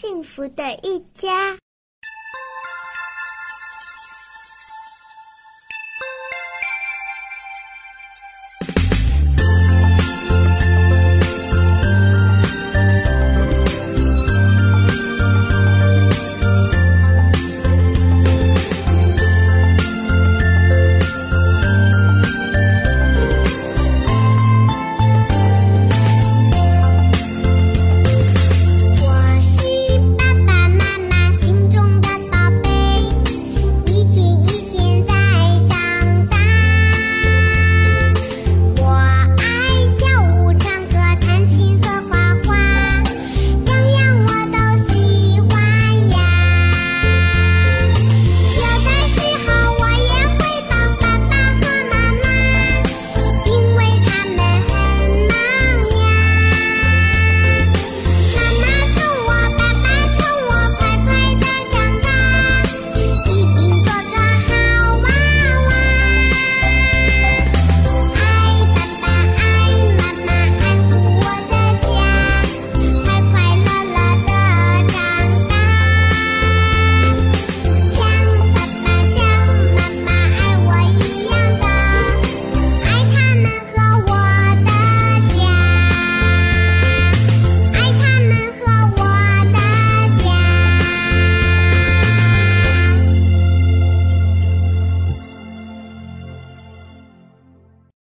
幸福的一家。